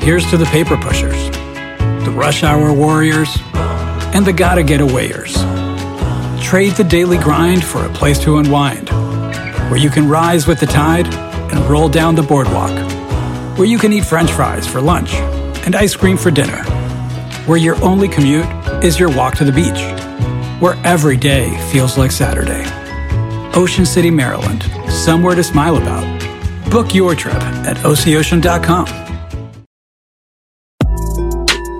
Here's to the paper pushers, the rush hour warriors, and the gotta get awayers. Trade the daily grind for a place to unwind, where you can rise with the tide and roll down the boardwalk, where you can eat french fries for lunch and ice cream for dinner, where your only commute is your walk to the beach, where every day feels like Saturday. Ocean City, Maryland, somewhere to smile about. Book your trip at oceocean.com.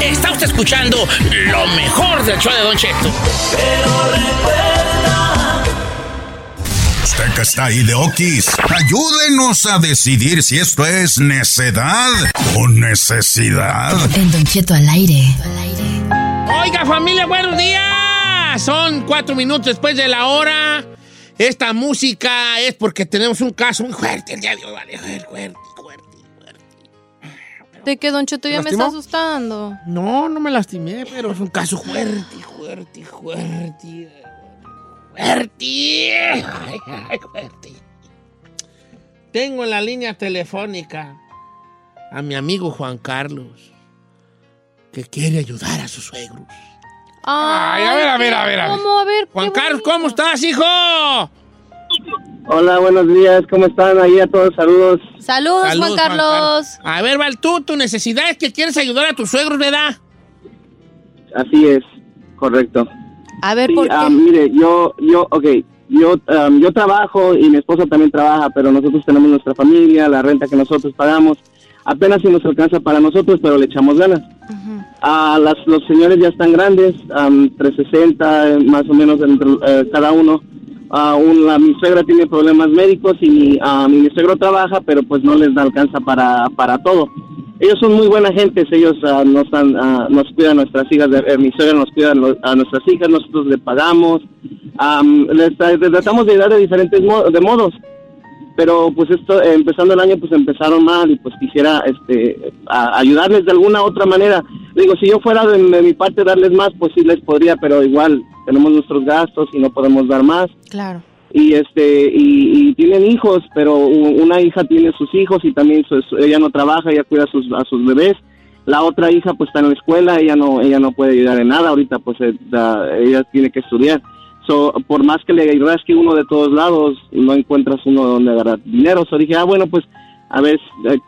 Está usted escuchando lo mejor del show de Don Cheto. Usted que está ahí de Okis, ayúdenos a decidir si esto es necedad o necesidad. En Don Cheto al aire. Oiga, familia, buenos días. Son cuatro minutos después de la hora. Esta música es porque tenemos un caso muy fuerte el día de hoy, vale, fuerte. De que Don Cheto ya me está asustando. No, no me lastimé, pero es un caso fuerte, fuerte, fuerte. Fuerte. Ay, ay, fuerte. Tengo en la línea telefónica a mi amigo Juan Carlos, que quiere ayudar a sus suegros. Ay, a ver, a ver, a ver, a ver. ¿Cómo? A ver. Juan Carlos. ¿cómo estás, hijo? Hola, buenos días, ¿cómo están? Ahí a todos, saludos. Saludos, Juan Carlos. A ver, Val, tú, tu necesidad es que quieres ayudar a tus suegros, ¿verdad? Así es, correcto. A ver, Sí, ¿por qué? ah, mire, yo, yo, ok, yo, am, yo trabajo y mi esposa también trabaja, pero nosotros tenemos nuestra familia, la renta que nosotros pagamos, apenas si nos alcanza para nosotros, pero le echamos ganas. Ah, las, los señores ya están grandes, am, 360 eh, más o menos entre, eh, cada uno. Ah, un- la- mi suegra tiene problemas médicos y mi, ah, mi suegro trabaja, pero pues no les da alcanza para, para todo. Ellos son muy buena gente, ellos ah, nos, dan, ah, nos cuidan nuestras hijas, de- eh, mi suegra nos cuida a nuestras hijas, nosotros le pagamos, am, les, tratamos de ayudar de diferentes mo- de modos pero pues esto eh, empezando el año pues empezaron mal y pues quisiera este a- ayudarles de alguna otra manera digo si yo fuera de, de mi parte darles más pues sí les podría pero igual tenemos nuestros gastos y no podemos dar más. Claro. y este y, y tienen hijos pero una hija tiene sus hijos y también su- su- ella no trabaja ella cuida a sus a sus bebés. La otra hija pues está en la escuela ella no ella no puede ayudar en nada ahorita pues eh, da- ella tiene que estudiar. So, por más que le rasque uno de todos lados no encuentras uno donde agarrar dinero. So dije ah bueno pues a ver eh,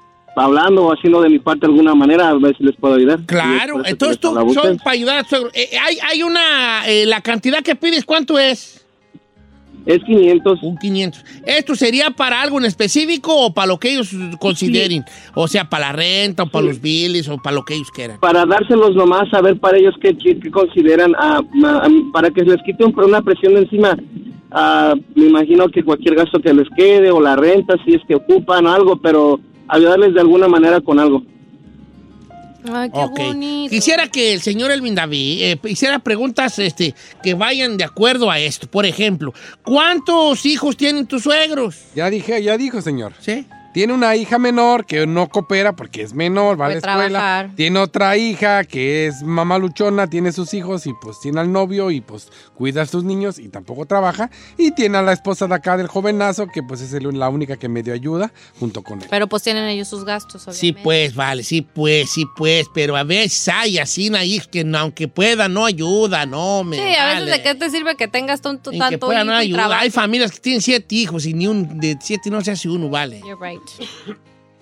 hablando o haciendo de mi parte de alguna manera a ver si les puedo ayudar Claro, entonces tú a son para ayudar a suegro. Eh, hay, hay una, eh, la cantidad que pides, ¿cuánto es? es 500 Un 500. ¿Esto sería para algo en específico o para lo que ellos consideren? O sea, para la renta o para los billes o para lo que ellos quieran. para dárselos nomás, a ver para ellos qué, qué- qué consideran, ah, am- para que les quite un- una presión de encima. Ah, me imagino que cualquier gasto que les quede o la renta, si es que ocupan algo, pero ayudarles de alguna manera con algo. Ay, qué bonito. Quisiera que el señor Elvin David eh, hiciera preguntas este, que vayan de acuerdo a esto. Por ejemplo, ¿cuántos hijos tienen tus suegros? Ya dije, ya dijo, señor. ¿Sí? Tiene una hija menor que no coopera porque es menor, va a la escuela. trabajar. Tiene otra hija que es mamá luchona, tiene sus hijos y pues tiene al novio y pues cuida a sus niños y tampoco trabaja. Y tiene a la esposa de acá del jovenazo que pues es el- la única que medio ayuda junto con él. Pero pues tienen ellos sus gastos, obviamente. Sí, pues, vale, sí, pues, sí, pues, pero a veces hay así ahí que aunque pueda no ayuda, no me Sí, a veces de qué te sirve que tengas tanto, Y que tanto pueda hijo no ayuda. Hay familias que tienen siete hijos y ni un de siete no se hace uno, vale. You're right.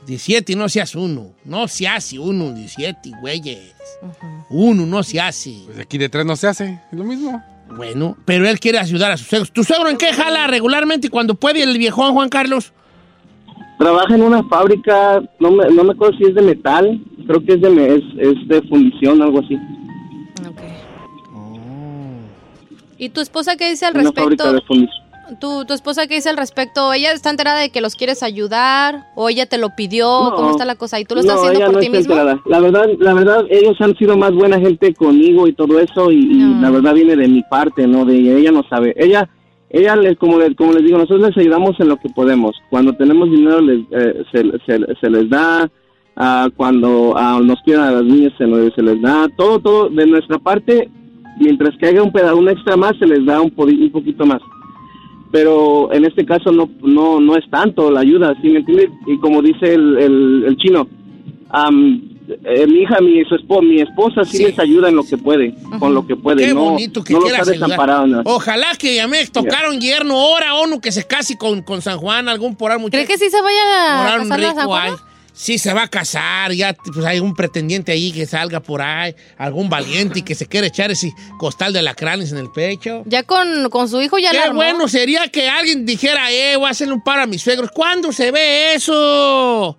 17 no seas uno. No se hace uno, 17, güeyes. Uno no se hace. Pues aquí de tres no se hace, es lo mismo. Bueno, pero él quiere ayudar a sus suegros. ¿Tu suegro en qué jala regularmente cuando puede el viejón Juan Carlos? Trabaja en una fábrica, no me, no me acuerdo si es de metal, creo que es de, es, es de fundición, algo así. Ok. ¿Y tu esposa qué dice al Una fábrica respecto? de fundición. ¿Tu, ¿Tu esposa qué dice al respecto? ¿Ella está enterada de que los quieres ayudar? ¿O ella te lo pidió? No. ¿Cómo está la cosa? ¿Y tú lo estás No, haciendo ella por no ti mismo? enterada. La verdad, la verdad, ellos han sido más buena gente conmigo y todo eso, y, la verdad viene de mi parte, no de ella. Ella no sabe. Ella, ella, les, como, les, como les digo, nosotros les ayudamos en lo que podemos. Cuando tenemos dinero, les, eh, se, se- se les da. ah, cuando ah, nos quieran a las niñas, se, nos- se les da. Todo, todo de nuestra parte. Mientras que haya un pedazo, un extra más, se les da un, podi- un poquito más pero en este caso no no no es tanto la ayuda, ¿sí me entiendes? Y como dice el, el, el chino, eh, mi hija, mi, su espo- mi esposa sí, Sí. les ayuda en lo que puede, con lo que puede. Qué no, bonito que no los ayudar. desamparado. no. Ojalá que ya me tocaron yerno ahora uno que se case con, con San Juan, algún por ahí muchacho. ¿Cree que sí se vaya a casar la San hay. Sí, se va a casar, ya pues hay un pretendiente ahí que salga por ahí, algún valiente y que se quiere echar ese costal de lacranes en el pecho. Ya con, con su hijo ya la Qué armó. bueno sería que alguien dijera, eh, voy a hacerle un par a mis suegros. ¿Cuándo se ve eso?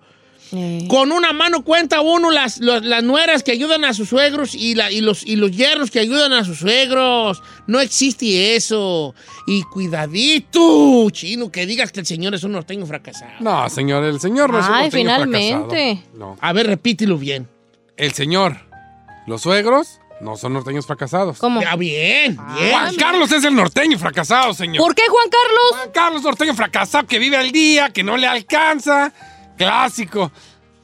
Con una mano cuenta uno las, las nueras que ayudan a sus suegros y, la, y, los, y los yernos que ayudan a sus suegros. No existe eso. Y cuidadito, chino, que digas que el señor es un norteño fracasado. No, señor, el señor no es un Ay, norteño finalmente. fracasado. No. A ver, repítelo bien. El señor, los suegros no son norteños fracasados. ¿Cómo? Ya, bien, bien. Juan Carlos es el norteño fracasado, señor. ¿Por qué, Juan Carlos? Juan Carlos norteño fracasado que vive al día, que no le alcanza. Clásico.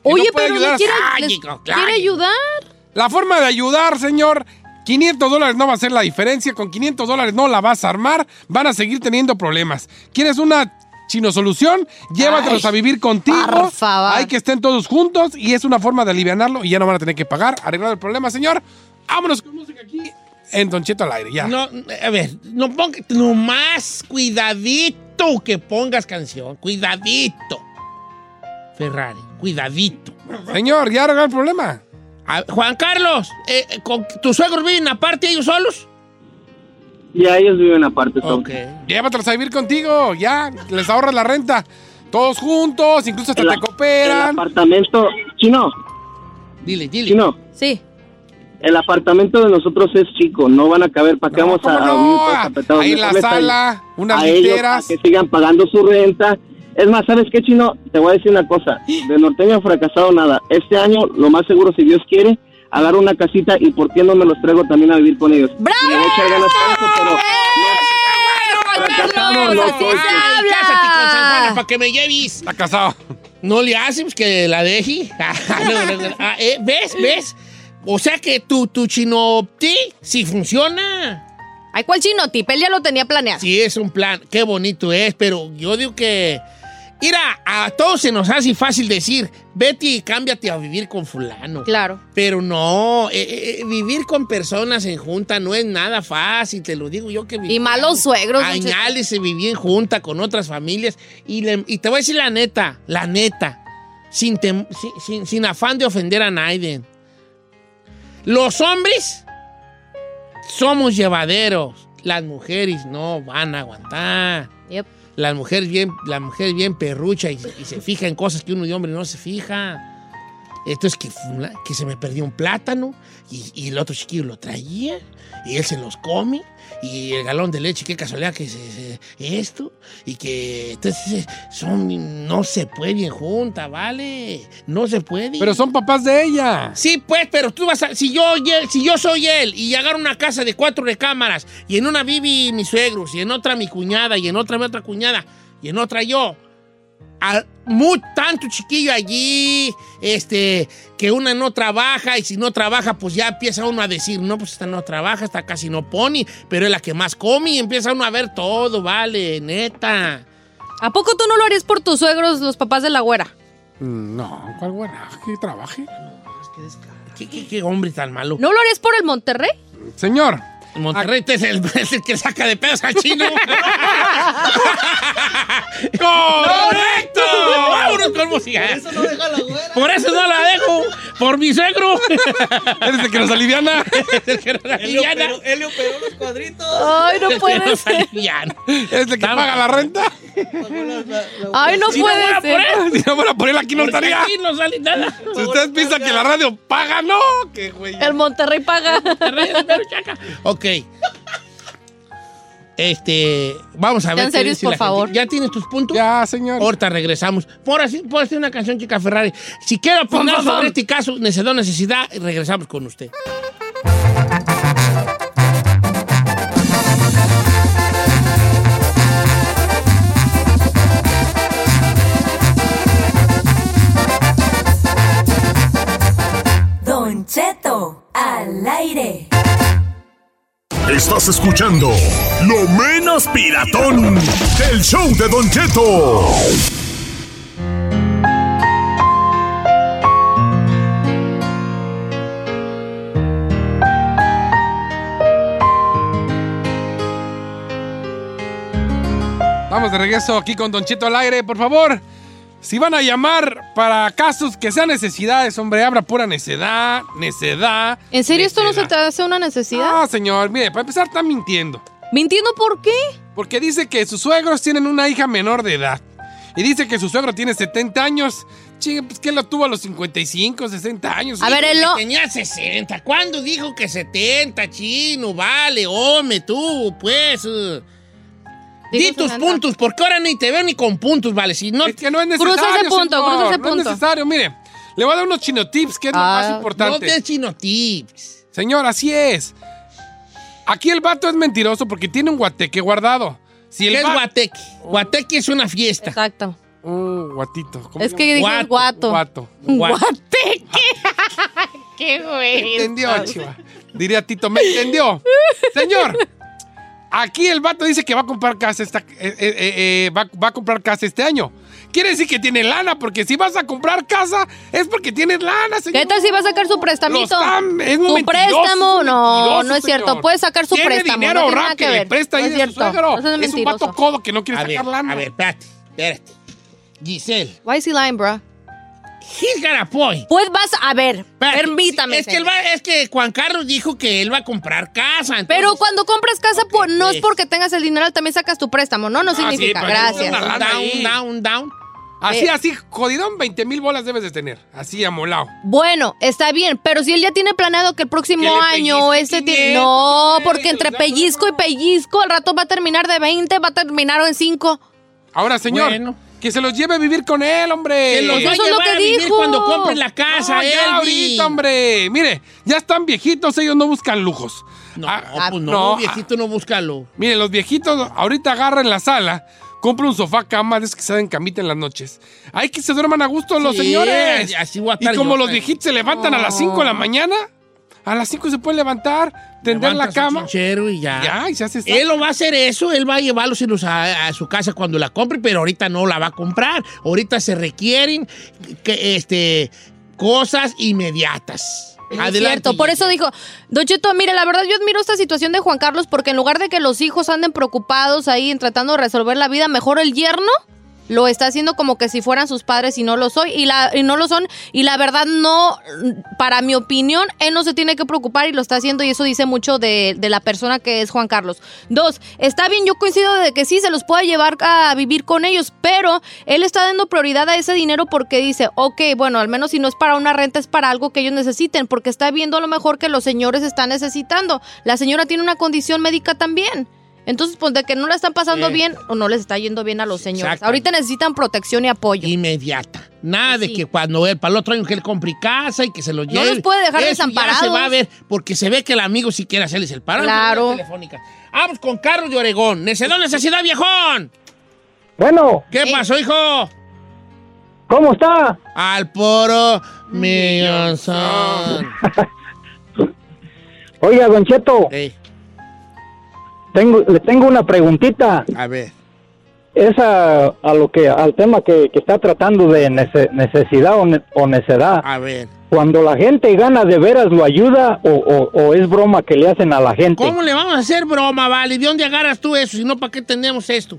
Oye, no pero ayudar quiere, les hijo, quiere ay. ayudar. La forma de ayudar, señor. 500 dólares no va a ser la diferencia. Con 500 dólares no la vas a armar. Van a seguir teniendo problemas. ¿Quieres una chino solución? Llévatelos Ay, a vivir contigo. por favor. Hay que estén todos juntos y es una forma de alivianarlo y ya no van a tener que pagar. Arreglar el problema, señor. Vámonos con música aquí en Don Cheto al aire. Ya. No, a ver, no ponga, nomás cuidadito que pongas canción. Cuidadito. Ferrari, cuidadito. Señor, ya arreglar el problema. A- Juan Carlos, eh, eh, con- ¿tus suegros viven aparte ellos solos? Ya ellos viven aparte. son. Ok. Llévatelos a vivir contigo. Ya, les ahorras la renta. Todos juntos, incluso hasta El, te el cooperan. apartamento, chino, Dile, dile. chino, Sí. el apartamento de nosotros es chico, no van a caber, ¿para qué No, vamos ¿cómo a, a no? todos apretados? Ahí en la sala, unas a ellos literas. para que sigan pagando su renta. Es más, ¿sabes qué, Chino? Te voy a decir una cosa. De norteño fracasado nada. Este año, lo más seguro, si Dios quiere, agarro una casita y ¿por qué no me los traigo también a vivir con ellos? ¡Bravo! Y le voy a echar ganas para eso, pero... Fracasado, no, pues, Cásate con San para que me lleves. Está casado. No le haces que la deje. Ah, no, no, no. Ah, eh, ¿Ves? ¿Ves? O sea que tu, tu chinopti sí funciona. Ay, ¿cuál chino tip? Él ya lo tenía planeado. Sí, es un plan. Qué bonito es, pero yo digo que. Mira, a todos se nos hace fácil decir, vete y cámbiate a vivir con fulano. Claro. Pero no, eh, eh, eh, vivir con personas en junta no es nada fácil, te lo digo yo que viví. Y malos suegros. Añales se viví en junta con otras familias. Y, le- y te voy a decir la neta, la neta, sin, tem- sin, sin- sin afán de ofender a nadie. Los hombres somos llevaderos. Las mujeres no van a aguantar. Yep. Las mujeres bien, la mujer bien perrucha y, y se fija en cosas que uno de hombre no se fija. Esto es que, que se me perdió un plátano y, y el otro chiquillo lo traía y él se los come y el galón de leche, qué casualidad que se- esto y que entonces son, no se pueden juntas, ¿vale? No se puede. Pero son papás de ella. Sí, pues, pero tú vas a. Si yo, si yo soy él y agarro una casa de cuatro recámaras y en una vive mis suegros y en otra mi cuñada y en otra mi otra cuñada y en otra yo. A- mu- tanto chiquillo allí, este, que una no trabaja y si no trabaja, pues ya empieza uno a decir, no, pues esta no trabaja, esta casi no pone, pero es la que más come y empieza uno a ver todo, vale, neta. ¿A poco tú no lo harías por tus suegros, los papás de la güera? Mm, No, ¿cuál buena? Que trabaje. ¿Qué, qué- qué hombre tan malo? ¿No lo harías por el Monterrey? Señor, Monterrey es el, es el que saca de pedos al chino. ¡Correcto! ¡Vámonos con música! Por eso no deja la güera. Por eso no la dejo. Por mi suegro. Eres el que nos aliviana. el que nos aliviana. Él le operó los cuadritos. Ay, no El que puede nos ser. aliviana. Eres el que paga la renta. Ay, no puede ser. Si no fuera por él, aquí no estaría. aquí no sale nada. Si ustedes piensan que la radio paga, no. Que güey. El Monterrey paga. Ok. Este, vamos a ver. Serios, dice por la gente. favor. ¿Ya tienes tus puntos? Ya, señor. Ahorita regresamos. Por así, por hacer una canción, chica Ferrari. Si Pam, pam, sobre este caso, necesidad, necesidad, regresamos con usted. Don Cheto, al aire. Estás escuchando lo menos piratón del show de Don Cheto. Vamos de regreso aquí con Don Cheto al aire, por favor. Si van a llamar para casos que sean necesidades, hombre, habla pura necedad, necedad. ¿En serio esto no se te hace una necesidad? Ah, señor, mire, para empezar está mintiendo. ¿Mintiendo por qué? Porque dice que sus suegros tienen una hija menor de edad. Y dice que su suegro tiene 70 años. Chingue, pues que lo tuvo a los 55, 60 años. A ver, él no. Tenía 60. ¿Cuándo dijo que 70, chino? Vale, hombre, tú, pues. eh. Di tus 60. puntos, porque ahora ni te veo ni con puntos, vale. Si no, Es que no es necesario. Cruza ese punto, señor, cruza ese No es punto. necesario, mire. Le voy a dar unos chino tips, que es lo Ah, más no importante. te chino tips. Señor, así es. Aquí el vato es mentiroso porque tiene un guateque guardado. Si ¿Qué es guateque? Guateque es una fiesta. Exacto. Un guatito. ¿Cómo Es que dije guato. Guato. Guateque. Qué güey. Entendió, chiva. Diría Tito, me entendió. Señor, aquí el vato dice que va a comprar casa esta, eh, eh, eh, eh, va, va a comprar casa este año. Quiere decir que tiene lana, porque si vas a comprar casa es porque tienes lana, señor. ¿Qué tal si va a sacar su prestamito? Es un su préstamo, un no, no es cierto. señor. Puede sacar su Tiene préstamo. dinero no tiene nada que, que le ver. presta ahí no es su cierto. No es un vato codo que no quiere A sacar ver, lana. a ver, espérate, espérate. Giselle, Why is he lying, bro? He's got a point. Pues vas a ver, permítame. Es que, él señor. va- es que Juan Carlos dijo que él va a comprar casa. entonces- Pero cuando compras casa, pues, no es porque tengas el dinero, también sacas tu préstamo. No, no Ah, significa. Gracias. down, ahí. down, down. Así, Eh. así, jodidón, 20 mil bolas debes de tener. Así, amolado. Bueno, está bien, pero si él ya tiene planeado que el próximo año este tiene... 500, No, que porque entre pellizco y pellizco, al rato va a terminar de 20, va a terminar en 5. Ahora, señor, Bueno. Que se los lleve a vivir con él, hombre. Que los va a Eso es lo que a vivir dijo. cuando compren la casa, No, ya Elvi. ahorita, hombre. Mire, ya están viejitos, ellos no buscan lujos. No, Ah, pues no, no, viejito, no búscalo. Mire, los viejitos ahorita agarran la sala, compran un sofá cama, esos que se dan camita en las noches. Hay que se duerman a gusto los señores. así voy a y como yo, los pues. viejitos se levantan a las 5 de la mañana, a las 5 se pueden levantar, tender la Levanta su cama. chinchero y ya. Ya, y se hace Él lo va a hacer eso, él va a llevarlos a, a su casa cuando la compre, pero ahorita no la va a comprar. Ahorita se requieren que, este, cosas inmediatas. Es cierto, por eso dijo, Don Cheto, mire, la verdad yo admiro esta situación de Juan Carlos porque en lugar de que los hijos anden preocupados ahí en tratando de resolver la vida, mejor el yerno lo está haciendo como que si fueran sus padres y no lo soy y la y no lo son y la verdad no para mi opinión él no se tiene que preocupar y lo está haciendo y eso dice mucho de, de la persona que es Juan Carlos. Dos está bien yo coincido de que sí se los pueda llevar a vivir con ellos pero él está dando prioridad a ese dinero porque dice ok bueno al menos si no es para una renta es para algo que ellos necesiten porque está viendo a lo mejor que los señores están necesitando. La señora tiene una condición médica también entonces, pues de que no la están pasando Sí. bien o no les está yendo bien a los señores. Ahorita necesitan protección y apoyo. Inmediata. Nada de que cuando él para el otro año que él compre casa y que se lo lleve. los puede dejar Eso ya desamparados. se va a ver, porque se ve que el amigo sí quiere hacerles el paro. Claro. Telefónica. Vamos con Carlos de Oregón. Necedad, necesidad, viejón. Bueno, ¿Qué pasó, hijo? ¿cómo está? Al poro millón. Oiga, Don Cheto, tengo, le tengo una preguntita. a ver. es a, a lo que al tema que, que está tratando de nece- necesidad o, ne- o necedad. A ver. Cuando la gente gana de veras lo ayuda o, o- o es broma que le hacen a la gente. ¿Cómo le vamos a hacer broma, vale? ¿De dónde agarras tú eso? Si no, ¿para qué tenemos esto?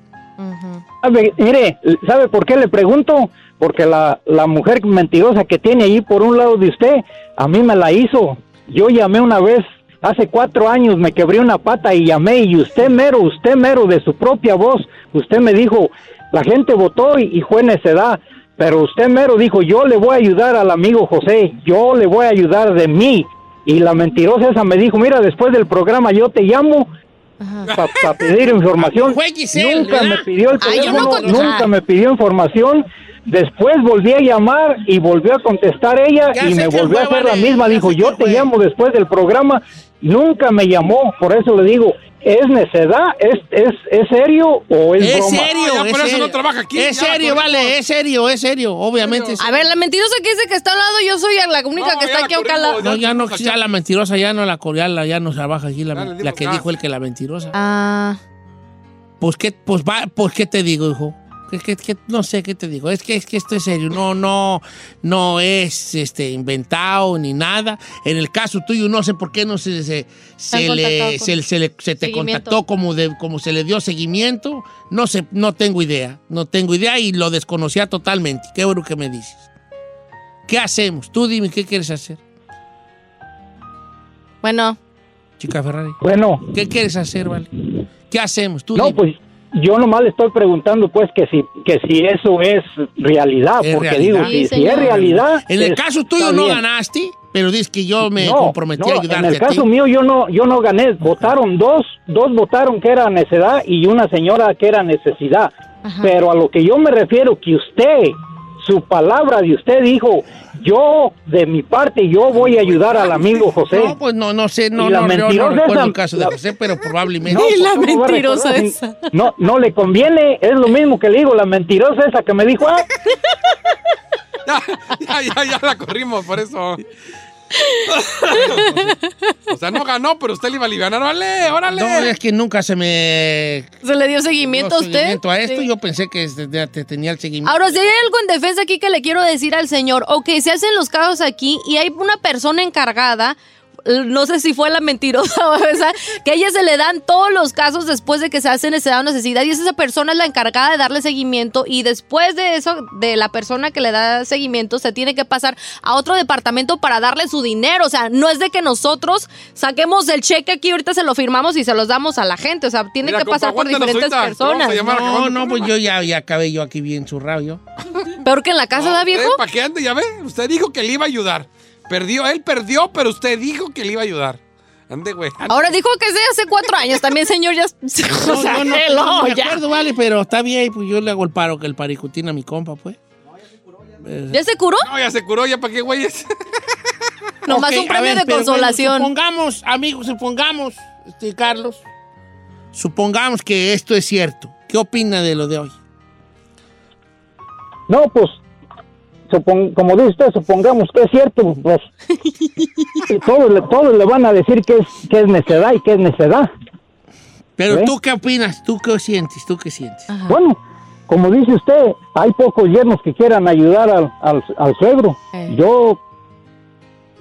Sabe, mire, ¿sabe por qué le pregunto? Porque la, la mujer mentirosa que tiene ahí por un lado de usted, a mí me la hizo. Yo llamé una vez, hace cuatro años, me quebré una pata y llamé y usted mero, usted mero de su propia voz, usted me dijo, la gente votó y, y fue necedad, pero usted mero dijo, yo le voy a ayudar al amigo José, yo le voy a ayudar de mí. Y la mentirosa esa me dijo, mira, después del programa yo te llamo para pedir información. Giselle, nunca ¿verdad? me pidió el Ay, no teléfono, nunca me pidió información. Después volví a llamar y volvió a contestar ella Ya y me volvió a hacer la misma. Dijo, yo te llamo después del programa. Nunca me llamó, por eso le digo, ¿es necedad? ¿Es, es, es serio o es, Es broma? serio, No, ya es por eso serio. no trabaja aquí, Es serio, vale, es serio, es serio, obviamente. es A ver, la mentirosa que dice que está al lado, yo soy la única No, que está la aquí a un. No, ya no, ya la mentirosa, ya no la coreana, ya no trabaja aquí, la, la que dijo el que la mentirosa. Ah, Pues qué, pues va, pues qué te digo, hijo. ¿Qué, qué- qué- no sé qué te digo. Es que, es que esto es serio. No, no, no es este inventado ni nada. En el caso tuyo, no sé por qué no se, se, se le, se, se le- se te contactó como, de, como se le dio seguimiento. No sé, no tengo idea. No tengo idea y lo desconocía totalmente. Qué bueno que me dices. ¿Qué hacemos? Tú dime, ¿qué quieres hacer? bueno. Chica Ferrari. Bueno, ¿Qué quieres hacer, vale? ¿Qué hacemos? Tú no, dime. pues yo nomás le estoy preguntando pues que si, que si eso es realidad, Es porque realidad. digo, Sí, si, es realidad... En el caso tuyo no bien. ganaste, pero dices que yo me No, comprometí no, a ayudarte En el a ti. caso mío yo no, yo no gané. Votaron dos, dos votaron que era necedad y una señora que era necesidad. Pero a lo que yo me refiero que usted, su palabra de usted dijo, yo de mi parte yo voy a ayudar al amigo José. No, pues no, no sé, no, la no, no esa- el caso de José, pero probablemente. No, Y la pues, ¿cómo va a mentirosa recordar? esa. No, no le conviene, es lo mismo que le digo, la mentirosa esa que me dijo, ah, Ya, ya, ya, ya la corrimos, por eso. o sea, no ganó, pero usted le iba a aliviar. Vale, órale. No, es que nunca se me ¿Se le dio seguimiento a usted? seguimiento a esto. Sí. Yo pensé que este- te, te tenía el seguimiento. Ahora, si hay algo en defensa aquí que le quiero decir al señor, ok, se hacen los casos aquí y hay una persona encargada, no sé si fue la mentirosa o esa, que a ella se le dan todos los casos después de que se hace necesidad o necesidad y esa persona es la encargada de darle seguimiento y después de eso, de la persona que le da seguimiento, se tiene que pasar a otro departamento para darle su dinero, o sea, no es de que nosotros saquemos el cheque aquí, ahorita se lo firmamos y se los damos a la gente, o sea, tiene Mira, que pasar compa, por diferentes ahorita, personas. no, no, pues yo ya, ya acabé yo aquí bien zurrado yo. Peor que en la casa, ¿da viejo? ¿Para qué ande? Ya ve, usted dijo que le iba a ayudar. Perdió, él perdió, pero usted dijo que le iba a ayudar. Ande, güey. ande. Ahora dijo que sí hace cuatro años. También, señor, ya. No, o sea, no, hello, no me ya. acuerdo, vale, pero está bien, pues yo le hago el paro que el paricutín a mi compa, pues. ¿Ya se curó? No, ya se curó, ya para qué, güeyes. Nomás Ok, un premio ver, de pero bueno, consolación. supongamos, amigos, supongamos, este, Carlos, supongamos que esto es cierto. ¿Qué opina de lo de hoy? no, pues, supon- como dice usted, supongamos que es cierto, pues, y todos, le, todos le van a decir que es, que es necedad y que es necedad. Pero ¿Eh? tú qué opinas, tú qué sientes, tú qué sientes. Bueno, como dice usted, hay pocos yernos que quieran ayudar al, al, al suegro. Eh. Yo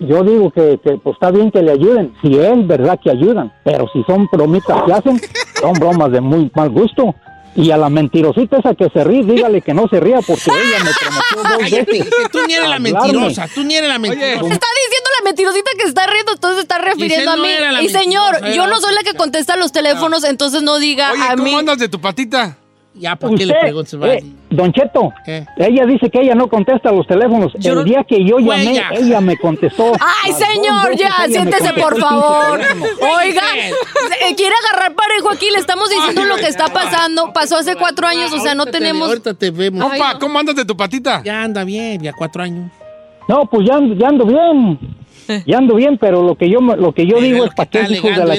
yo digo que, que, pues está bien que le ayuden, si es verdad que ayudan, pero si son bromitas que hacen, son bromas de muy mal gusto. Y a la mentirosita esa que se ríe, dígale que no se ría porque ella me prometió dos veces. que tú ni eres la mentirosa, tú ni eres la mentirosa. Está diciendo la mentirosita que está riendo, entonces se está refiriendo a mí. Y señor, yo no soy la que contesta los teléfonos, entonces no diga Oye, a ¿cómo mí. andas de tu patita? Ya, ¿para qué le preguntas, eh, Don Cheto, ¿Qué? ella dice que ella no contesta los teléfonos. Yo el no- día que yo llamé, ella me contestó. Ay, señor, ya, siéntese por favor. Oigan, eh, quiere agarrar parejo aquí, le estamos diciendo lo que está pasando. Pasó hace cuatro años, o sea, no tenemos. ahorita te vemos. No. ¿cómo andas de tu patita? Ya anda bien, ya cuatro años. No, pues ya, ando- ya ando bien. Ya ando bien, pero lo que yo, me- lo que yo digo es para que qué hijos de la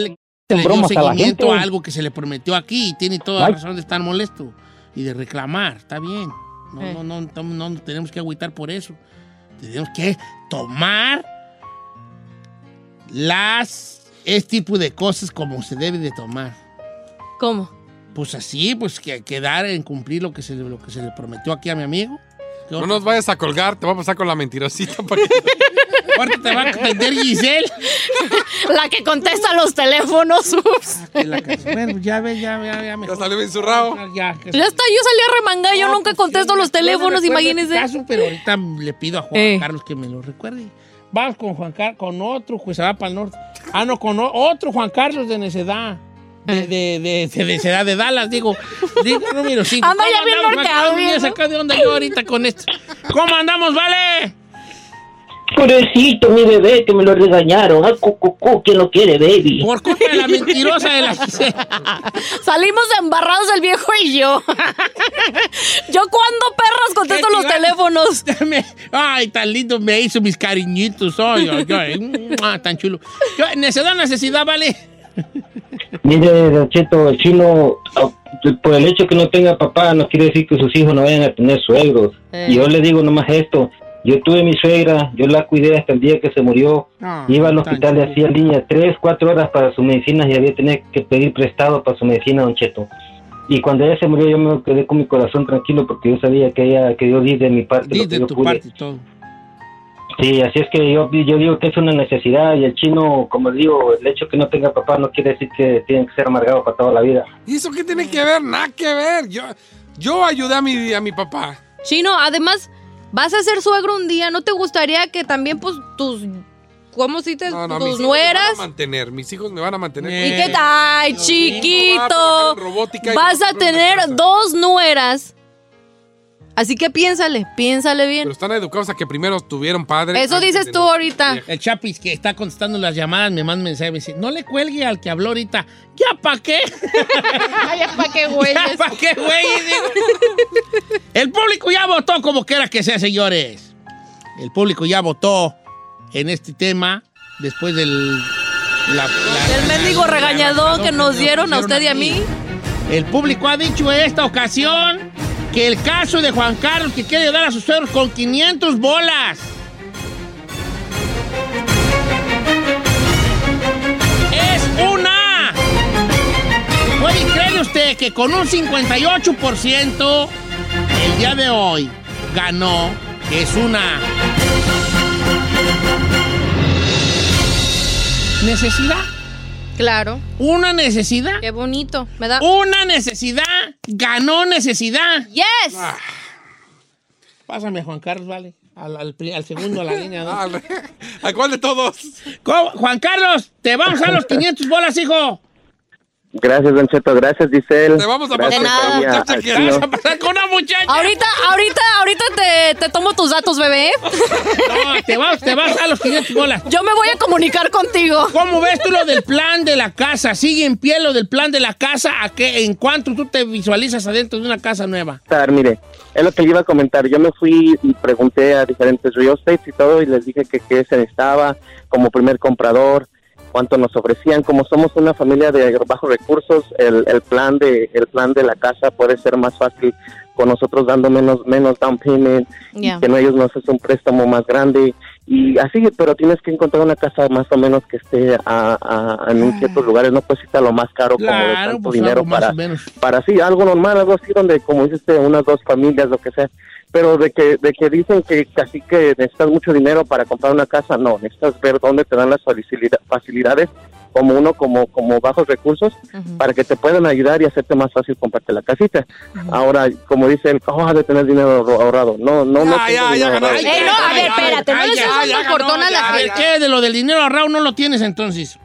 le dio a seguimiento a algo que se le prometió aquí y tiene toda la razón de estar molesto y de reclamar. Está bien. No, Eh. no, no, no, no nos tenemos que agüitar por eso. Tenemos que tomar las este tipo de cosas como se debe de tomar. ¿Cómo? pues así, pues que quedar en cumplir lo que se, le- lo que se le prometió aquí a mi amigo. ¿Qué No nos vayas a colgar, te voy a pasar con la mentirosita. para Ahorita te va a atender Giselle. La que contesta los teléfonos. ups. La canción- Bueno, ya ve, ya ve, ya, ya me Ya salió bien zurrado. Ya, que- Ya está, yo salí a remanga, yo nunca pues, contesto yo los teléfonos, imagínense. este caso, pero ahorita le pido a Juan Eh. Carlos que me lo recuerde. Vamos con Juan Carlos, con otro, pues se va para el norte. Ah, no, con otro Juan Carlos de necedad. De, de, de, de necedad de Dallas, digo. Digo, número 5. Anda ya bien norteado, Me de onda yo ahorita con esto. ¿Cómo andamos, vale? Pobrecito, mi bebé, que me lo regañaron. Ah, cu, cu, cu, ¿quién lo quiere, baby? Por culpa de la mentirosa de la. Salimos embarrados el viejo y yo. yo cuando perras contesto ¿Qué los teléfonos. Me- Ay, tan lindo me hizo mis cariñitos. Ay, ay, ay. Ah, tan chulo. Yo, necedad, necesidad, vale. Mire, Don Cheto, el chino, ah, por el hecho que no tenga papá, no quiere decir que sus hijos no vayan a tener suegros. Eh. Y yo le digo nomás esto. Yo tuve mi suegra, yo la cuidé hasta el día que se murió. Ah, Iba al hospital, le chulo. hacía línea tres, cuatro horas para sus medicinas y había tenido que pedir prestado para su medicina, Don Cheto. Y cuando ella se murió, yo me quedé con mi corazón tranquilo porque yo sabía que ella, que yo di de mi parte. Di lo que de yo tu pude. parte y todo. Sí, así es que yo, yo digo que es una necesidad y el chino, como digo, el hecho que no tenga papá no quiere decir que tienen que ser amargados para toda la vida. ¿Y eso qué tiene que ver? Nada que ver. Yo, yo ayudé a mi, a mi papá. Chino, además, vas a ser suegro un día. ¿No te gustaría que también, pues, tus. ¿Cómo si te, No, no, mis tus hijos me van a nueras? mantener. Mis hijos me van a mantener. ¿Y qué tal? ¡Ay, voy a chiquito! Vas a tener dos nueras. Así que piénsale, piénsale bien. Pero están educados a que primero tuvieron padres. Eso dices tú ahorita. El Chapis que está contestando las llamadas me manda un mensaje y me dice, no le cuelgue al que habló ahorita. ¿Ya pa' qué? ¿para qué, ¿Ya pa' qué, güey? El público ya votó como quiera que sea, señores. El público ya votó en este tema después del... la- la- El mendigo regañadón que nos dieron a usted y a mí. El público ha dicho en esta ocasión que el caso de Juan Carlos que quiere ayudar a sus suegros con 500 bolas. Es una. ¿Puede creerle usted que con un 58% el día de hoy ganó es una necesidad? Claro. Una necesidad. Qué bonito. Me da. Una necesidad ganó necesidad. ¡Yes! Pásame, Juan Carlos, vale. Al, al segundo, a la línea. Ah, ¿A cuál de todos? ¿Cómo? Juan Carlos, te vamos a los 500 bolas, hijo. Gracias, Don Cheto. Gracias, Giselle. Te vamos a pasar con la ahí a- muchacha que-. Vas a pasar con una muchacha. Ahorita, ahorita, ahorita te, te tomo tus datos, bebé. No, te vas, te vas a los 500 bolas. Yo me voy a comunicar contigo. ¿Cómo ves tú lo del plan de la casa? ¿Sigue en pie lo del plan de la casa? ¿A qué, ¿En cuánto tú te visualizas adentro de una casa nueva? estar, mire, es lo que le iba a comentar. Yo me fui y pregunté a diferentes real estates y todo y les dije que qué se necesitaba como primer comprador, cuánto nos ofrecían. Como somos una familia de bajos recursos, el, el plan de el plan de la casa puede ser más fácil con nosotros dando menos menos down payment y que no ellos nos hacen un préstamo más grande. Y así, pero tienes que encontrar una casa más o menos que esté a, a- en un ciertos lugares, no puede estar lo más caro como de Claro, tanto pues dinero para para sí, algo normal, algo así donde, como dices, unas dos familias, lo que sea. Pero de que, de que dicen que casi que necesitas mucho dinero para comprar una casa, no, necesitas ver dónde te dan las facilida- facilidades como uno, como, como bajos recursos, para que te puedan ayudar y hacerte más fácil comprarte la casita. Ahora, como dice él, oh, de tener dinero ahorro- ahorrado. No, no, no. Ya, ya, ganó. ahorrado. Ey, no, a ver, espérate, no Ay, le dando ganó, cortón a la ya. gente. ¿Qué? De lo del dinero ahorrado no lo tienes entonces.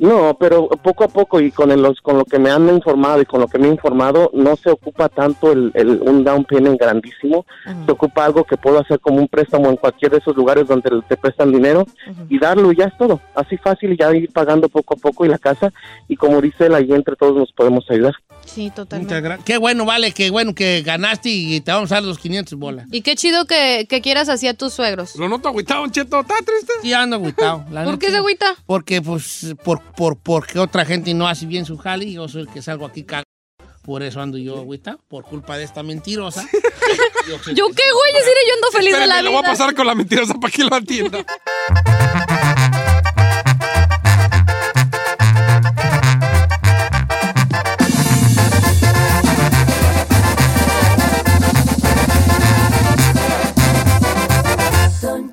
No, pero poco a poco y con, el- los, con lo que me han informado y con lo que me he informado, no se ocupa tanto el, el- un down payment grandísimo. Se ocupa algo que puedo hacer como un préstamo en cualquier de esos lugares donde te prestan dinero y darlo y ya es todo. Así fácil y ya ir pagando poco a poco y la casa. Y como dice él, ahí entre todos nos podemos ayudar. Sí, totalmente. Qué bueno, vale, qué bueno que ganaste y te vamos a dar los 500 bolas. Y qué chido que, que quieras así a tus suegros. Lo noto agüitado, Cheto. ¿Está triste? Sí, ando agüitado. la ¿Por qué se agüita? Porque, pues, por, por, porque otra gente no hace bien su jale y yo soy el que salgo aquí cagado. Por eso ando yo agüita, por culpa de esta mentirosa. Yo soy el ¿Yo que qué, güey? Decirle yo ando feliz de la lo voy a vida. pasar con la mentirosa para que lo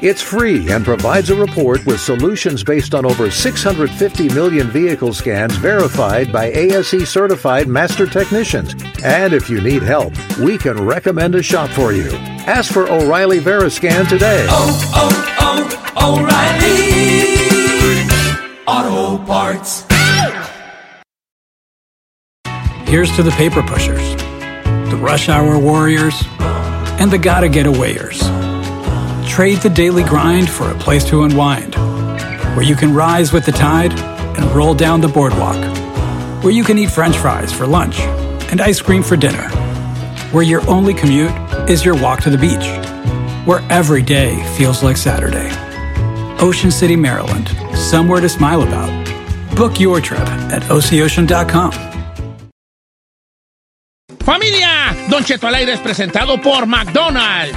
It's free and provides a report with solutions based on over 650 million vehicle scans verified by ASE certified master technicians. And if you need help, we can recommend a shop for you. Ask for O'Reilly Veriscan today. Oh, oh, oh, O'Reilly Auto Parts. Here's to the paper pushers, the rush hour warriors, and the gotta get awayers. Trade the daily grind for a place to unwind, where you can rise with the tide and roll down the boardwalk, where you can eat french fries for lunch and ice cream for dinner, where your only commute is your walk to the beach, where every day feels like Saturday. Ocean City, Maryland, somewhere to smile about. Book your trip at oceocean.com. Familia, Don Cheto al aire es presentado por McDonald's.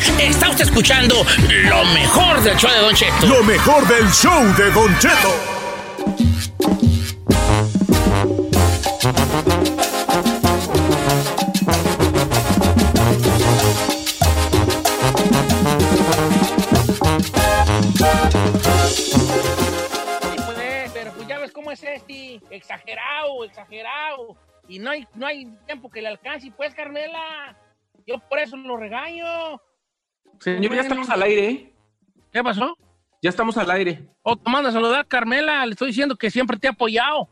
Está usted escuchando lo mejor del show de Don Cheto. Lo mejor del show de Don Cheto. Pues, pero pues ya ves cómo es este. Exagerado, exagerado. Y no hay, no hay tiempo que le alcance. Pues, Carmela, yo por eso lo regaño. Señor, ya estamos al aire. ¿eh? ¿Qué pasó? Ya estamos al aire. Oh, te manda a saludar, Carmela. Le estoy diciendo que siempre te he apoyado.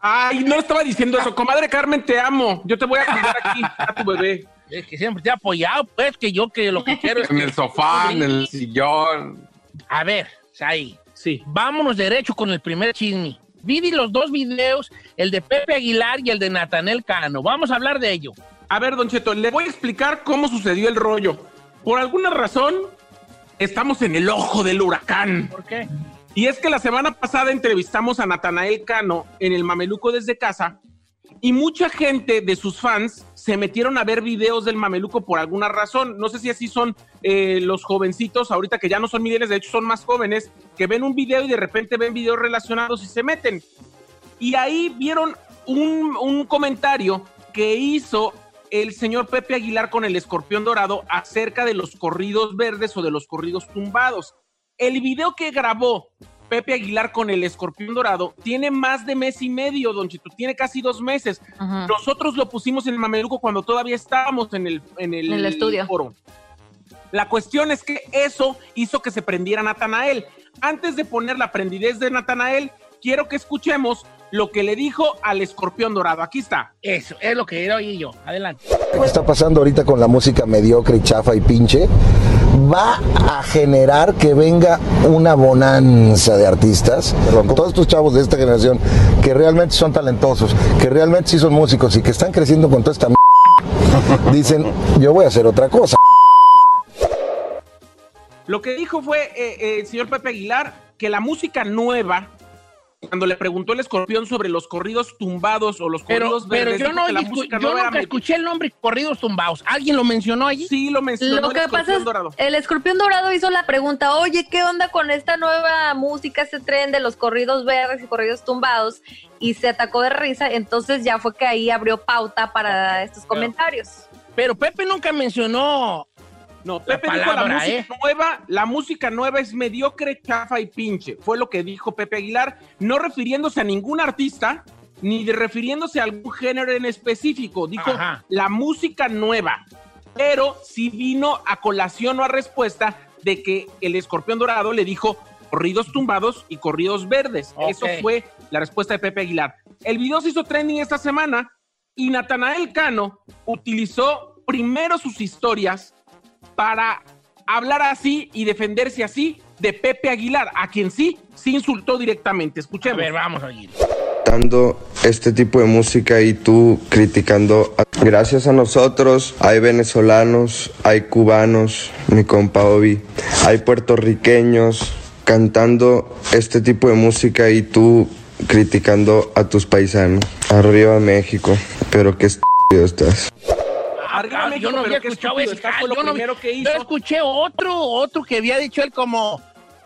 Ay, no estaba diciendo eso. Comadre Carmen, te amo. Yo te voy a cuidar aquí a tu bebé. Es que siempre te he apoyado, pues, que yo que lo que quiero es En el sofá, en el sillón. A ver, ahí. Sí. Vámonos derecho con el primer chisme. Vi los dos videos, el de Pepe Aguilar y el de Natanel Cano. Vamos a hablar de ello. A ver, Don Cheto, le voy a explicar cómo sucedió el rollo. Por alguna razón, estamos en el ojo del huracán. ¿Por qué? Y es que la semana pasada entrevistamos a Natanael Cano en el Mameluco desde casa y mucha gente de sus fans se metieron a ver videos del Mameluco por alguna razón. No sé si así son eh, los jovencitos, ahorita que ya no son milenios, de hecho son más jóvenes, que ven un video y de repente ven videos relacionados y se meten. Y ahí vieron un, un comentario que hizo el señor Pepe Aguilar con el escorpión dorado acerca de los corridos verdes o de los corridos tumbados. El video que grabó Pepe Aguilar con el escorpión dorado tiene más de mes y medio, Don Chito, tiene casi dos meses. Nosotros lo pusimos en el Mameluco cuando todavía estábamos en el, en el, En el estudio. foro. La cuestión es que eso hizo que se prendiera Natanael. Antes de poner la prendidez de Natanael, quiero que escuchemos lo que le dijo al escorpión dorado. Aquí está. Eso, es lo que era oír yo. Adelante. que está pasando ahorita con la música mediocre y chafa y pinche, va a generar que venga una bonanza de artistas. Perdón, todos estos chavos de esta generación que realmente son talentosos, que realmente sí son músicos y que están creciendo con toda esta m- dicen, yo voy a hacer otra cosa. Lo que dijo fue eh, eh, el señor Pepe Aguilar que la música nueva, cuando le preguntó el escorpión sobre los corridos tumbados o los Pero, corridos pero verdes, yo, dijo no, la yo era nunca escuché el nombre Corridos Tumbados. ¿Alguien lo mencionó allí? Sí, lo mencionó Lo el que pasa escorpión es, dorado. el escorpión dorado hizo la pregunta, oye, ¿qué onda con esta nueva música, este tren de los corridos verdes y corridos tumbados? Y se atacó de risa, entonces ya fue que ahí abrió pauta para estos comentarios. Pero Pepe nunca mencionó No, Pepe dijo la música ¿eh? nueva, la música nueva es mediocre, chafa y pinche. Fue lo que dijo Pepe Aguilar, no refiriéndose a ningún artista, ni de refiriéndose a algún género en específico. Dijo Ajá. la música nueva. Pero sí vino a colación o a respuesta de que el escorpión dorado le dijo corridos tumbados y corridos verdes. Eso fue la respuesta de Pepe Aguilar. El video se hizo trending esta semana y Natanael Cano utilizó primero sus historias para hablar así y defenderse así de Pepe Aguilar, a quien sí, sí insultó directamente. Escuchemos. A ver, vamos a oír. Dando este tipo de música y tú criticando. a- Gracias a nosotros hay venezolanos, hay cubanos, mi compa Obi, hay puertorriqueños cantando este tipo de música y tú criticando a tus paisanos. Arriba México, pero qué estúpido estás. Arriba Ah, México, yo no pero había escuchado ese. está, fue lo yo no- primero que Yo hizo. escuché otro, otro que había dicho él como.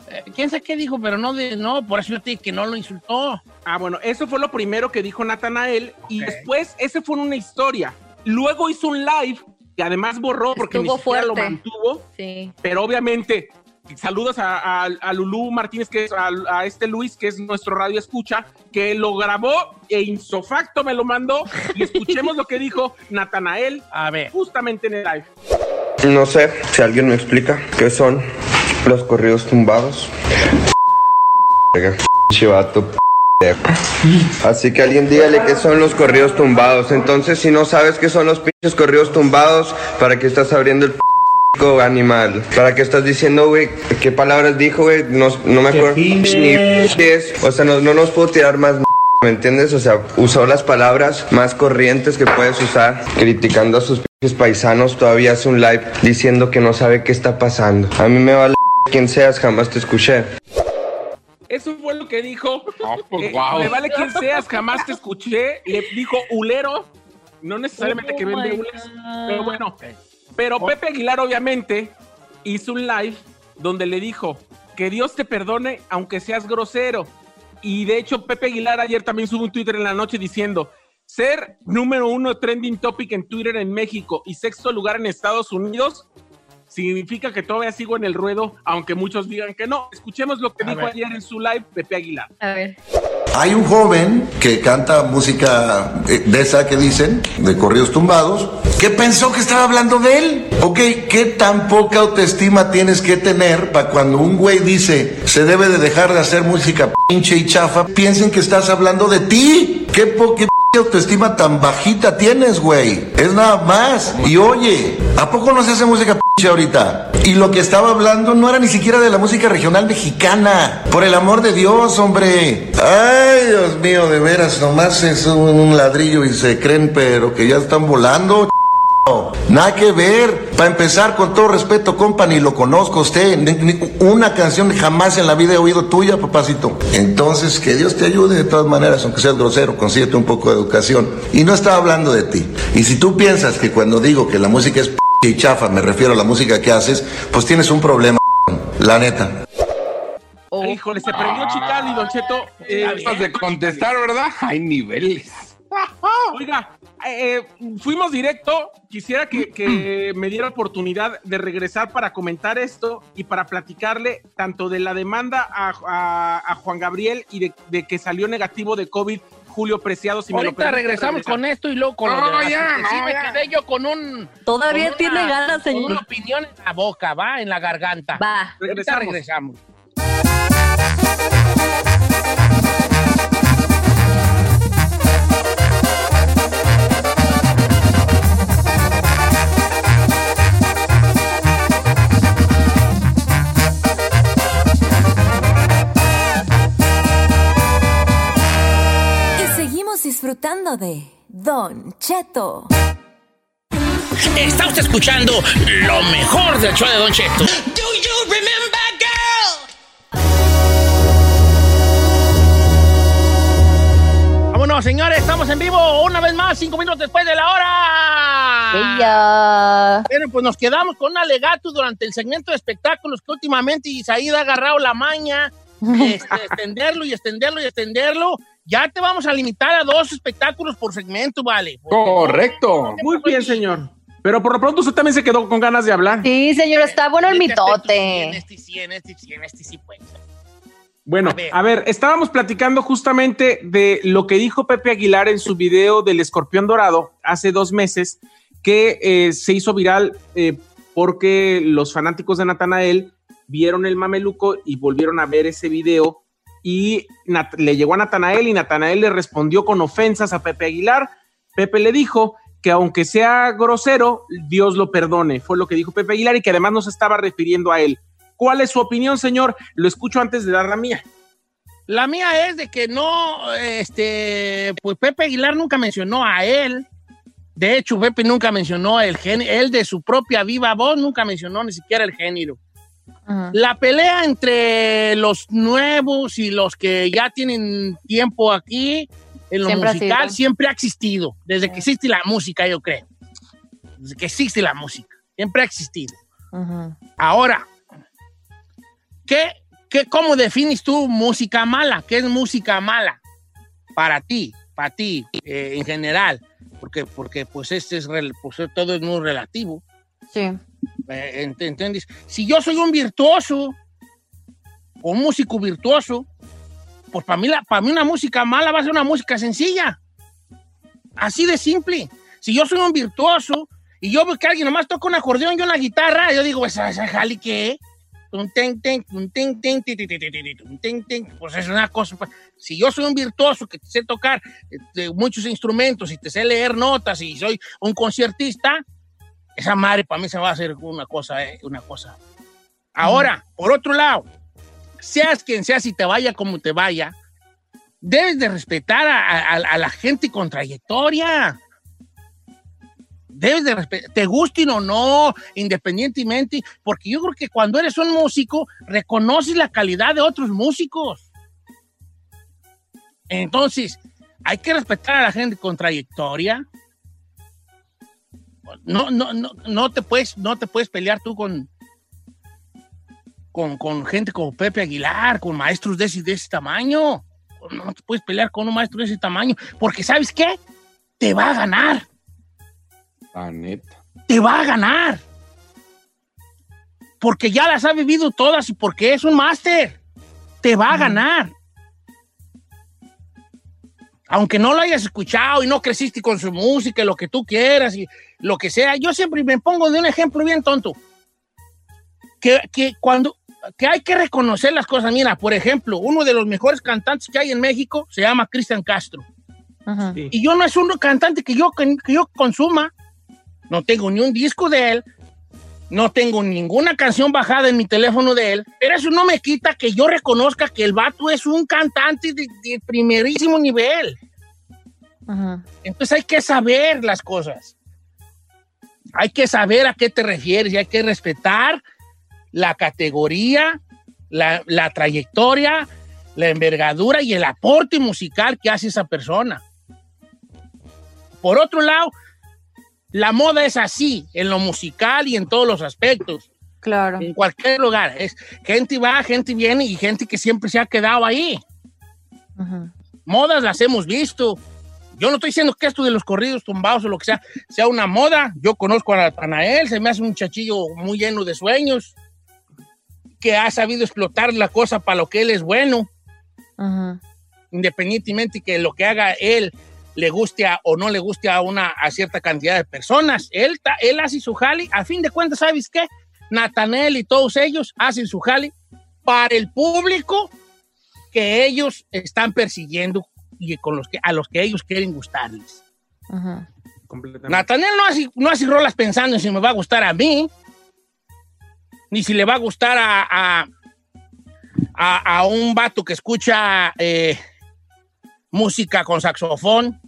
eh, ¿Quién sabe qué dijo? Pero no, de, no, por eso yo te dije que no lo insultó. Ah, bueno, eso fue lo primero que dijo Natanael y después ese fue una historia. Luego hizo un live que además borró porque Estuvo ni siquiera lo mantuvo, Sí. pero obviamente saludos a, a, a Lulú Martínez, que es a, a este Luis, que es nuestro radio escucha, que lo grabó e insofacto me lo mandó y escuchemos lo que dijo Natanael A ver. justamente en el live. No sé si alguien me explica qué son los corridos tumbados. Chivato. Así que alguien dígale qué son los corridos tumbados. Entonces, si no sabes qué son los pinches corridos tumbados, ¿para qué estás abriendo el p animal? ¿Para qué estás diciendo, güey? ¿Qué palabras dijo, güey? No, no me acuerdo. Ni pinches. O sea, no, no nos puedo tirar más. ¿Me entiendes? O sea, usó las palabras más corrientes que puedes usar, criticando a sus paisanos. Todavía hace un live diciendo que no sabe qué está pasando. A mí me vale quien seas, jamás te escuché. Eso fue lo que dijo. pues, Eh. Me vale quien seas, jamás te escuché. Le dijo ulero. No necesariamente que vende ules, pero bueno. Pero Pepe Aguilar, obviamente, hizo un live donde le dijo que Dios te perdone aunque seas grosero. Y de hecho, Pepe Aguilar ayer también subió un Twitter en la noche diciendo: ser número uno trending topic en Twitter en México y sexto lugar en Estados Unidos significa que todavía sigo en el ruedo, aunque muchos digan que no. Escuchemos lo que A dijo ver. ayer en su live Pepe Aguilar. A ver. Hay un joven que canta música eh, de esa que dicen, de corridos tumbados, que pensó que estaba hablando de él. Ok, ¿qué tan poca autoestima tienes que tener para cuando un güey dice se debe de dejar de hacer música pinche y chafa, piensen que estás hablando de ti? ¿Qué poca autoestima tan bajita tienes, güey? Es nada más. Y oye, ¿a poco no se hace música pinche ahorita? Y lo que estaba hablando no era ni siquiera de la música regional mexicana. Por el amor de Dios, hombre. Ay, Dios mío, de veras, nomás es un ladrillo y se creen, pero que ya están volando. Nada que ver. Para empezar, con todo respeto, compa, ni lo conozco a usted. Ni- ni una canción jamás en la vida he oído tuya, papacito. Entonces, que Dios te ayude de todas maneras, aunque seas grosero, consíguete un poco de educación. Y no estaba hablando de ti. Y si tú piensas que cuando digo que la música es p y chafa, me refiero a la música que haces, pues tienes un problema, la neta. Ay, Híjole, se prendió Chicali, Don Cheto. Eh, Antes de contestar, ¿verdad? Hay niveles. Oiga, eh, fuimos directo. Quisiera que, que me diera oportunidad de regresar para comentar esto y para platicarle tanto de la demanda a, a- a Juan Gabriel y de, de que salió negativo de COVID Julio Preciado. Si me lo Ahorita permite, regresamos regresar. con esto y luego con lo ya, sí no, me ya. quedé yo con un... Todavía con tiene una- ganas, Con señor. una opinión en la boca, va, en la garganta. Va. Ahorita Regresamos. regresamos. Disfrutando de Don Cheto. Está usted escuchando lo mejor del show de Don Cheto. Vámonos, señores, estamos en vivo una vez más, cinco minutos después de la hora. Ella. Bueno, pues nos quedamos con un alegato durante el segmento de espectáculos que últimamente Isaída ha agarrado la maña, este, extenderlo y extenderlo y extenderlo. Ya te vamos a limitar a dos espectáculos por segmento, ¿vale? Porque Correcto. Muy bien, señor. Pero por lo pronto usted también se quedó con ganas de hablar. Sí, señor, está bueno el mitote. En este sí, en este sí, en este sí, pues. Bueno, a ver. estábamos platicando justamente de lo que dijo Pepe Aguilar en su video del escorpión dorado hace dos meses, que eh, se hizo viral eh, porque los fanáticos de Natanael vieron el mameluco y volvieron a ver ese video y le llegó a Natanael y Natanael le respondió con ofensas a Pepe Aguilar. Pepe le dijo que aunque sea grosero, Dios lo perdone. Fue lo que dijo Pepe Aguilar y que además no se estaba refiriendo a él. ¿Cuál es su opinión, señor? Lo escucho antes de dar la mía. La mía es de que no, este, pues Pepe Aguilar nunca mencionó a él. De hecho, Pepe nunca mencionó el género, él de su propia viva voz nunca mencionó ni siquiera el género. La pelea entre los nuevos y los que ya tienen tiempo aquí en lo Siempre ha musical sido. siempre ha existido, desde que existe la música, yo creo. Desde que existe la música, siempre ha existido. Ahora, ¿qué, qué, ¿cómo defines tú música mala? ¿Qué es música mala para ti, para ti eh, en general? Porque, porque pues este es pues, todo es muy relativo. Sí. Eh, ent- ¿Entiendes? Si yo soy un virtuoso o un músico virtuoso, pues para mí, la- mí una música mala va a ser una música sencilla. Así de simple. Si yo soy un virtuoso y yo veo que alguien nomás toca un acordeón y una guitarra, yo digo, ¿esa, esa jali ten. Pues es una cosa. pues, Si yo soy un virtuoso que sé tocar este, muchos instrumentos y te sé leer notas y soy un conciertista, esa madre para mí se va a hacer una cosa, eh, una cosa. Ahora, por otro lado, seas quien seas y te vaya como te vaya, debes de respetar a, la gente con trayectoria. Debes de respetar, te gusten o no, independientemente, porque yo creo que cuando eres un músico, reconoces la calidad de otros músicos. Entonces, hay que respetar a la gente con trayectoria. No, no, no, no te puedes, no te puedes pelear tú con, con, con gente como Pepe Aguilar, con maestros de ese, de ese tamaño. No te puedes pelear con un maestro de ese tamaño, porque ¿sabes qué? Te va a ganar, La neta. te va a ganar. Porque ya las ha vivido todas y porque es un máster. Te va a ganar. Aunque no lo hayas escuchado y no creciste con su música, lo que tú quieras y lo que sea, yo siempre me pongo de un ejemplo bien tonto. Que, que cuando que hay que reconocer las cosas. Mira, por ejemplo, uno de los mejores cantantes que hay en México se llama Cristian Castro. Y yo no es un cantante que yo, que, que yo consuma. No tengo ni un disco de él. No tengo ninguna canción bajada en mi teléfono de él. Pero eso no me quita que yo reconozca que el vato es un cantante de, de primerísimo nivel. Entonces hay que saber las cosas. Hay que saber a qué te refieres y hay que respetar la categoría, la, la trayectoria, la envergadura y el aporte musical que hace esa persona. Por otro lado, la moda es así, en lo musical y en todos los aspectos. Claro. En cualquier lugar. Es gente va, gente viene y gente que siempre se ha quedado ahí. Modas las hemos visto. Yo no estoy diciendo que esto de los corridos tumbados o lo que sea, sea una moda. Yo conozco a Natanael, se me hace un muchachillo muy lleno de sueños, que ha sabido explotar la cosa para lo que él es bueno, independientemente que lo que haga él le guste a- o no le guste a una a cierta cantidad de personas. Él, ta- él hace su jali, a fin de cuentas, ¿sabes qué? Natanel y todos ellos hacen su jali para el público que ellos están persiguiendo y con los que, a los que ellos quieren gustarles. Natanel no hace, no hace rolas pensando en si me va a gustar a mí, ni si le va a gustar a, a, a- a un vato que escucha eh, música con saxofón.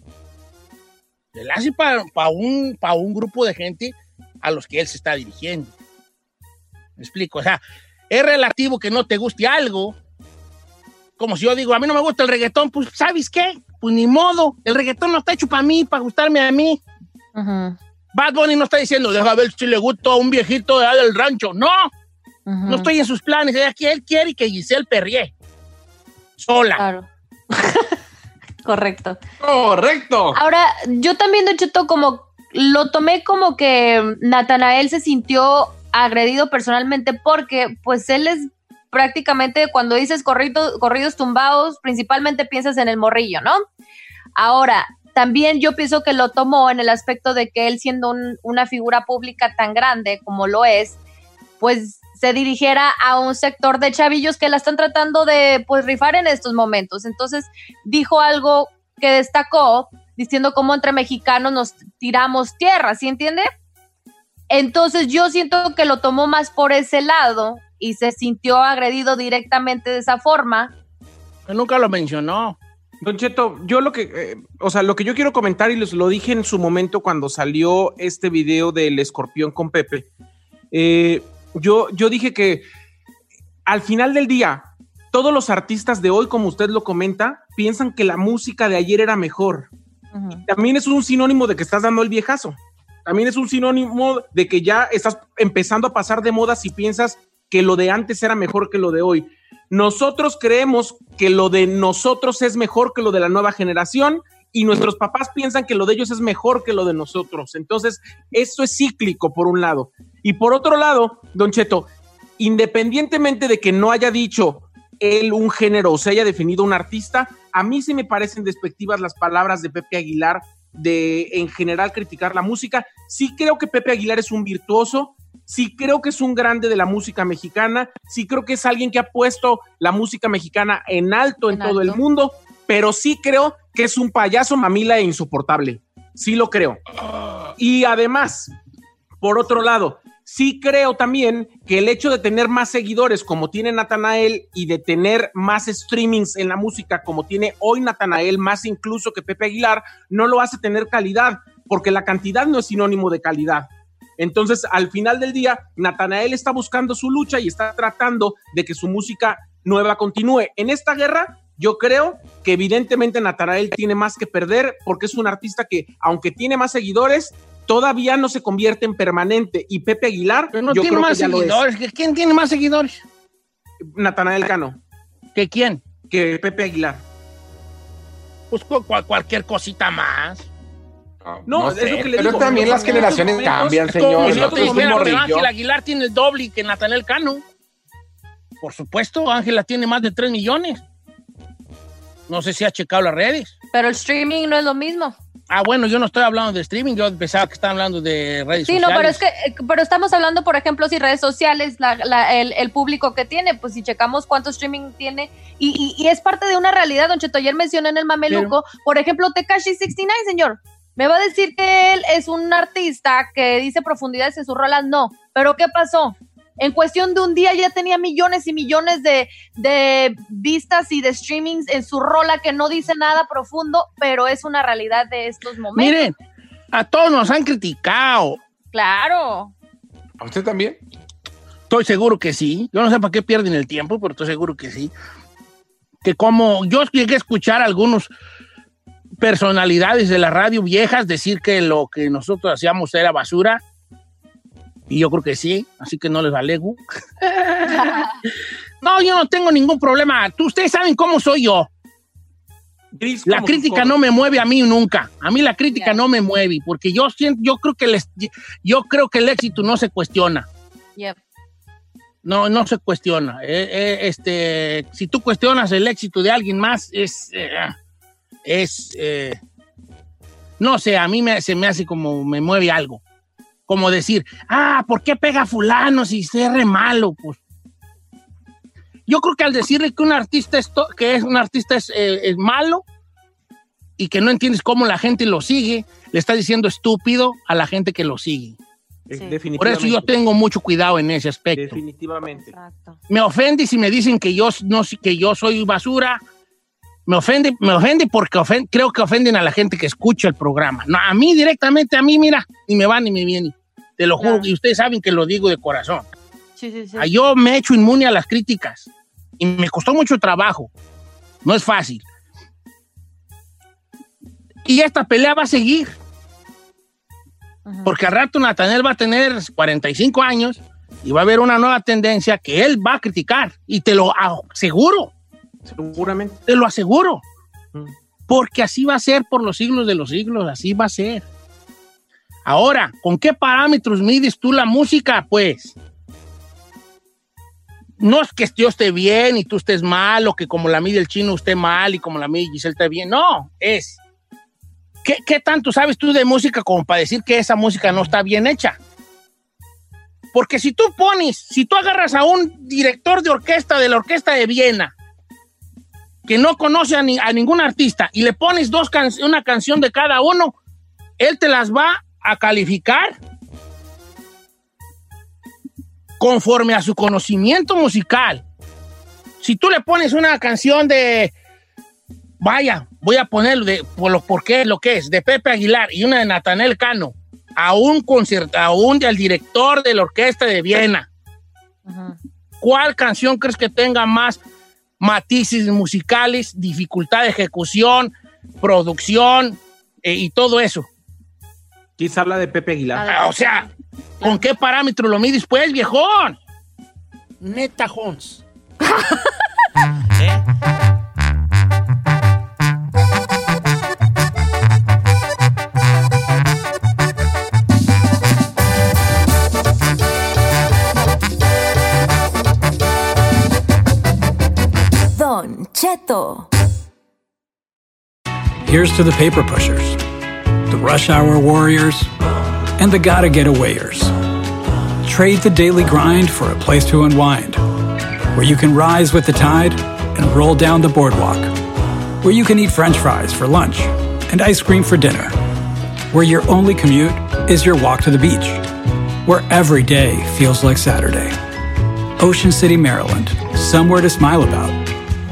Él hace para un, pa un grupo de gente a los que él se está dirigiendo. Me explico, o sea, es relativo que no te guste algo. Como si yo digo, a mí no me gusta el reggaetón, pues ¿sabes qué? Pues ni modo, el reggaetón no está hecho para mí, para gustarme a mí. Bad Bunny no está diciendo, deja ver si le gusta a un viejito de del rancho. No, no estoy en sus planes. Aquí él quiere que Giselle perrie. Sola. Claro. Correcto. Correcto. Ahora, yo también, Don Cheto, como lo tomé como que Natanael se sintió agredido personalmente porque pues él es prácticamente cuando dices corrido- corridos tumbados, principalmente piensas en el morrillo, ¿no? Ahora, también yo pienso que lo tomó en el aspecto de que él siendo un- una figura pública tan grande como lo es, pues se dirigiera a un sector de chavillos que la están tratando de pues rifar en estos momentos. Entonces dijo algo que destacó diciendo cómo entre mexicanos nos tiramos tierra, ¿sí entiende? Entonces yo siento que lo tomó más por ese lado y se sintió agredido directamente de esa forma. Nunca lo mencionó. Don Cheto, yo lo que, eh, o sea, lo que yo quiero comentar y les lo dije en su momento cuando salió este video del escorpión con Pepe, eh, yo, yo dije que al final del día, todos los artistas de hoy, como usted lo comenta, piensan que la música de ayer era mejor. También es un sinónimo de que estás dando el viejazo. También es un sinónimo de que ya estás empezando a pasar de moda si piensas que lo de antes era mejor que lo de hoy. Nosotros creemos que lo de nosotros es mejor que lo de la nueva generación y nuestros papás piensan que lo de ellos es mejor que lo de nosotros. Entonces, eso es cíclico por un lado. Y por otro lado, Don Cheto, independientemente de que no haya dicho él un género o se haya definido un artista, a mí sí me parecen despectivas las palabras de Pepe Aguilar de en general criticar la música. Sí creo que Pepe Aguilar es un virtuoso, sí creo que es un grande de la música mexicana, sí creo que es alguien que ha puesto la música mexicana en alto en, todo el mundo, pero sí creo que es un payaso mamila e insoportable. Sí lo creo. Y además, por otro lado, sí creo también que el hecho de tener más seguidores como tiene Natanael y de tener más streamings en la música como tiene hoy Natanael, más incluso que Pepe Aguilar, no lo hace tener calidad, porque la cantidad no es sinónimo de calidad. Entonces, al final del día, Natanael está buscando su lucha y está tratando de que su música nueva continúe. En esta guerra, yo creo que evidentemente Natanael tiene más que perder porque es un artista que, aunque tiene más seguidores, todavía no se convierte en permanente. Y Pepe Aguilar, No yo tiene creo más que seguidores. ¿Que ¿Quién tiene más seguidores? Natanael Cano. ¿Que quién? Que Pepe Aguilar. Pues cu- cu- cualquier cosita más. No, es lo que le pero digo. también las generaciones momentos, cambian, señor. No. Ángel Aguilar tiene el doble que Natanel Cano. Por supuesto, Ángela tiene más de 3 millones. No sé si ha checado las redes. Pero el streaming no es lo mismo. Ah, bueno, yo no estoy hablando de streaming, yo pensaba que estaban hablando de redes Sí, sociales. no, pero es que, eh, pero estamos hablando, por ejemplo, si redes sociales, la- la- el, el público que tiene, pues si checamos cuánto streaming tiene, y, y- y es parte de una realidad, Don Cheto, ayer mencioné en el Mameluco, por ejemplo, Tekashi 69, señor, me va a decir que él es un artista que dice profundidades en sus rolas, no, pero ¿qué pasó? En cuestión de un día ya tenía millones y millones de, de vistas y de streamings en su rola que no dice nada profundo, pero es una realidad de estos momentos. Miren, a todos nos han criticado. Claro. ¿A usted también? Estoy seguro que sí. Yo no sé para qué pierden el tiempo, pero estoy seguro que sí. Que como yo llegué a escuchar a algunos personalidades de la radio viejas decir que lo que nosotros hacíamos era basura. Y yo creo que sí, así que no les alego. no, yo no tengo ningún problema. Tú, ustedes saben cómo soy yo. La crítica no me mueve a mí nunca. A mí la crítica no me mueve, porque yo siento, yo creo que les, yo creo que el éxito no se cuestiona. Yep. No, no se cuestiona. Eh, eh, este, si tú cuestionas el éxito de alguien más, es, eh, es, eh, no sé, a mí me, se me hace como me mueve algo. Como decir, ah, ¿por qué pega fulano si se re malo? Pues yo creo que al decirle que un artista es, to- que es un artista es, eh, es malo y que no entiendes cómo la gente lo sigue, le está diciendo estúpido a la gente que lo sigue. Definitivamente. Por eso yo tengo mucho cuidado en ese aspecto. Definitivamente. Me ofende si me dicen que yo, no, que yo soy basura. Me ofende, me ofende porque creo que ofenden a la gente que escucha el programa. No, a mí directamente, a mí, mira, ni me va ni me viene. Te lo juro, y ustedes saben que lo digo de corazón. Sí, sí, sí. Ah, Yo me he hecho inmune a las críticas y me costó mucho trabajo. No es fácil. Y esta pelea va a seguir. Porque al rato Natanel va a tener 45 años y va a haber una nueva tendencia que él va a criticar. Y te lo aseguro. Seguramente. Te lo aseguro. Porque así va a ser por los siglos de los siglos. Así va a ser. Ahora, ¿con qué parámetros mides tú la música? Pues no es que yo esté bien y tú estés mal, o que como la mide el chino esté mal y como la mide Giselle esté bien. No, es. ¿qué, ¿Qué tanto sabes tú de música como para decir que esa música no está bien hecha? Porque si tú pones, si tú agarras a un director de orquesta de la orquesta de Viena, que no conoce a, ni- a ningún artista, y le pones dos can- una canción de cada uno, él te las va a calificar conforme a su conocimiento musical. Si tú le pones una canción de, vaya, voy a ponerlo de, por lo, por qué, lo que es, de Pepe Aguilar y una de Natanel Cano, a un concierto, a un del director de la orquesta de Viena, ¿cuál canción crees que tenga más matices musicales, dificultad de ejecución, producción eh, y todo eso? Quizá habla de Pepe Aguilar. Ah, o sea, ¿con qué parámetro lo mides, pues, viejón? Neta, Jones. Don Cheto. Here's to the paper pushers, the rush hour warriors, and the gotta get awayers. Trade the daily grind for a place to unwind, where you can rise with the tide and roll down the boardwalk, where you can eat french fries for lunch and ice cream for dinner, where your only commute is your walk to the beach, where every day feels like Saturday. Ocean City, Maryland, somewhere to smile about.